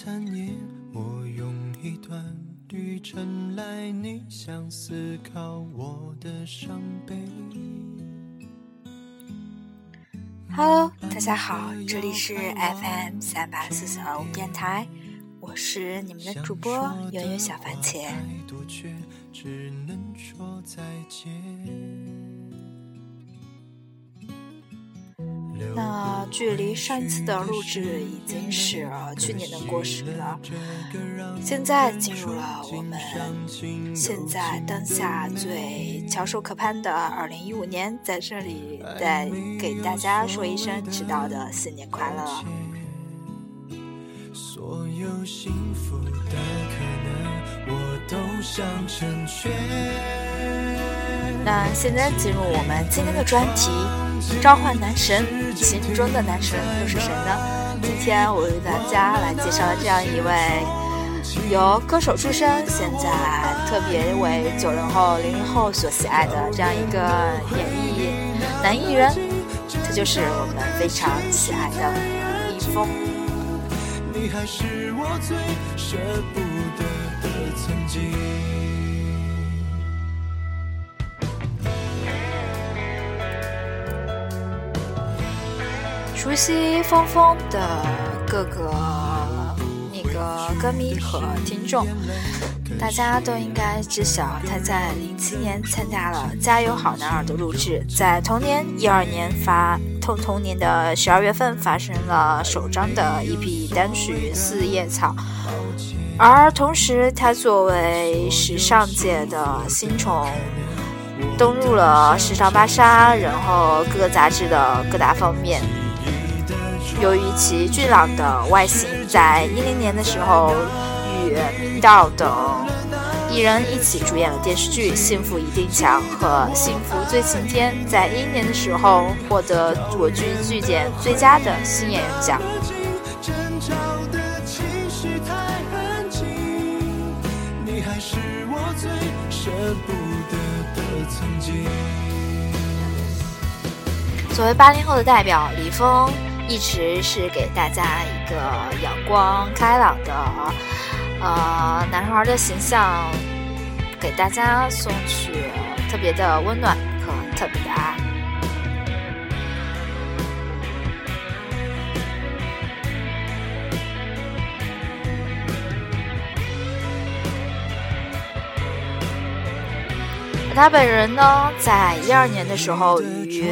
的叫残夜，我用一段旅程来逆向思考我的伤悲。Hello，大家好，这里是 FM 三八四四二五电台，我是你们的主播悠悠小番茄。那距离上一次的录制已经是去年的过时了，现在进入了我们现在当下最翘首可盼的二零一五年，在这里再给大家说一声迟到的新年快乐。所有幸福的可能，我都想成全。那现在进入我们今天的专题。召唤男神，心中的男神又是谁呢？今天我为大家来介绍这样一位由歌手出身，现在特别为九零后、零零后所喜爱的这样一个演艺男艺人，他就是我们非常喜爱的李易峰。你还是我最舍不熟悉峰峰的各个那个歌迷和听众，大家都应该知晓，他在零七年参加了《加油好男儿》的录制，在同年一二年发同同年的十二月份发生了首张的一批单曲《四叶草》，而同时他作为时尚界的新宠，登入了时尚芭莎，然后各个杂志的各大封面。由于其俊朗的外形，在一零年的时候，与明道等艺人一起主演了电视剧《幸福一定强》和《幸福最晴天》。在一一年的时候，获得我剧剧检最佳的新演员奖。作为八零后的代表，李峰。一直是给大家一个阳光开朗的，呃，男孩的形象，给大家送去特别的温暖和特别的爱。他本人呢，在一二年的时候与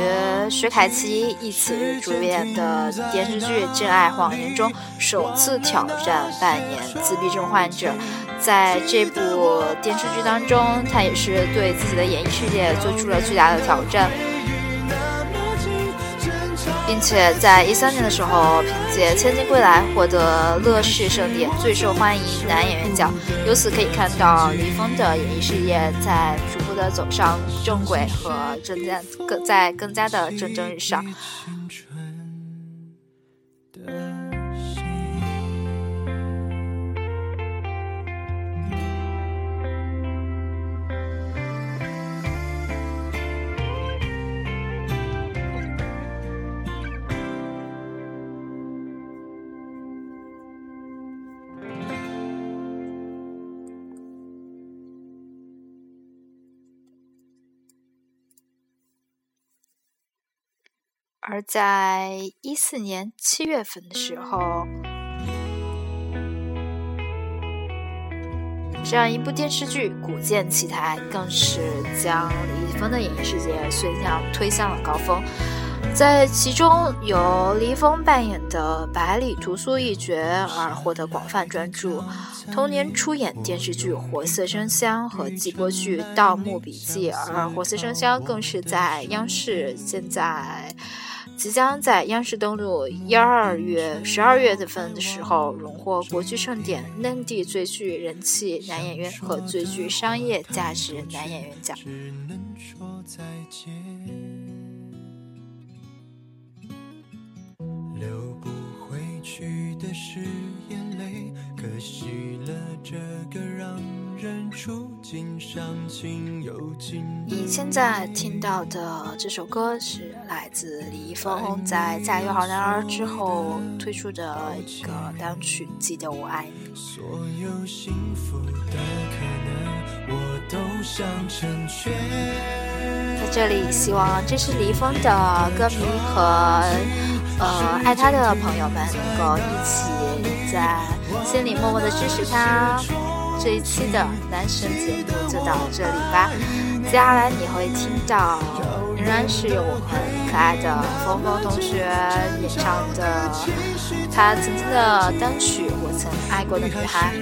薛凯琪一起主演的电视剧《真爱谎言》中首次挑战扮演自闭症患者。在这部电视剧当中，他也是对自己的演艺事业做出了巨大的挑战。并且在一三年的时候，凭借《千金归来》获得乐视盛典最受欢迎男演员奖。由此可以看到，李峰的演艺事业在逐的走上正轨和正在更在更加的蒸蒸日上。而在一四年七月份的时候，这样一部电视剧《古剑奇谭》更是将李易峰的演艺世界宣向推向了高峰。在其中，由李易峰扮演的百里屠苏一角而获得广泛专注。同年出演电视剧《活色生香》和季播剧《盗墓笔记》，而《活色生香》更是在央视现在。即将在央视登陆一二月十二月份的时候，荣获国剧盛典内地最具人气男演员和最具商业价值男演员奖。流不回去的是眼泪，可惜了这个让。你现在听到的这首歌是。来自李易峰在《加油好男儿》之后推出的一个单曲《记得我爱你》。所有幸福的可能，我都想成全。在这里，希望支持李易峰的歌迷和呃爱他的朋友们能够一起在心里默默的支持他。这一期的男神节目就到这里吧，接下来你会听到仍然是由我们可爱的峰峰同学演唱的他曾经的单曲《我曾爱过的女孩》。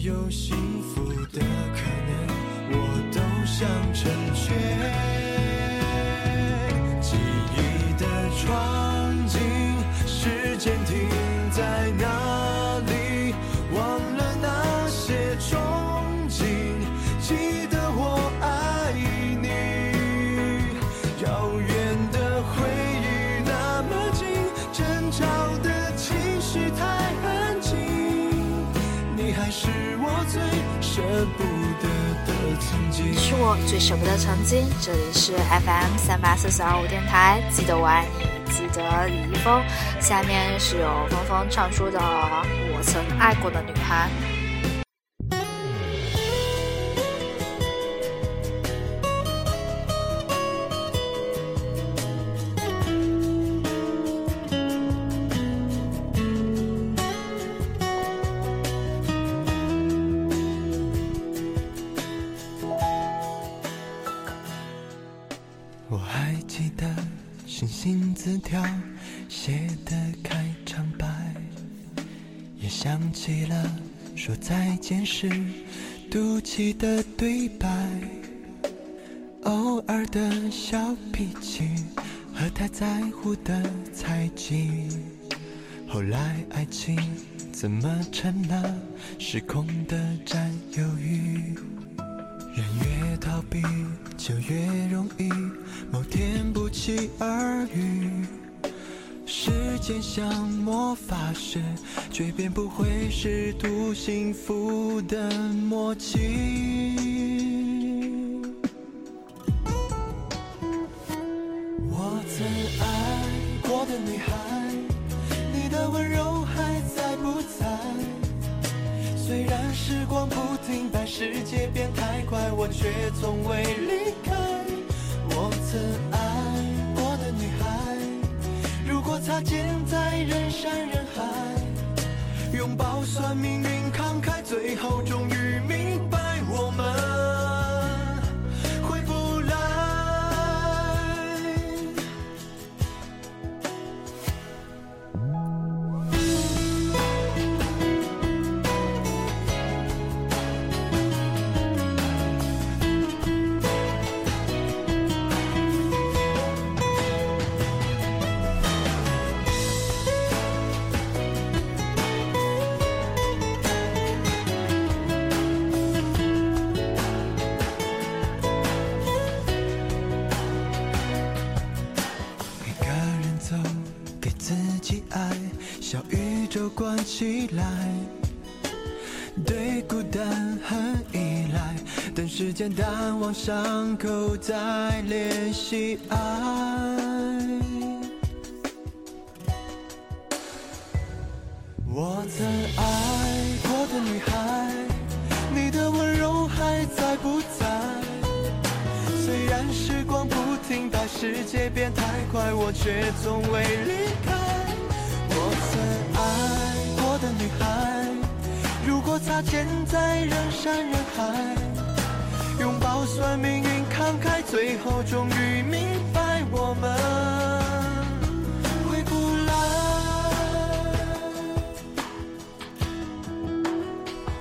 有幸福的可能我都想成全。是我最舍不得曾经。这里是 FM 三八四四二五电台，记得我爱你，记得李易峰。下面是由峰峰唱出的《我曾爱过的女孩》。信字条写的开场白，也想起了说再见时赌气的对白，偶尔的小脾气和太在乎的猜忌。后来爱情怎么成了失控的占有欲？期而遇。时间像魔法师，却变不回试图幸福的默契。我曾爱过的女孩，你的温柔还在不在？虽然时光不停摆，世界变太快，我却从未离开。我曾擦肩在人山人海，拥抱算命运慷慨，最后终关起来，对孤单很依赖，等时间淡忘伤口，再练习爱。我曾爱过的女孩，你的温柔还在不在？虽然时光不停但，世界变太快，我却从未离开。现在人山人海拥抱算命运慷慨最后终于明白我们。